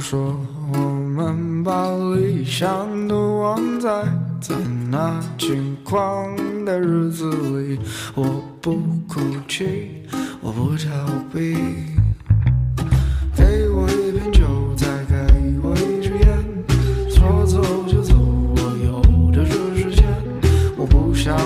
说我们把理想都忘在在那轻狂的日子里我不哭泣我不逃避给我一瓶酒再给我一支烟说走就走我有的是时间我不想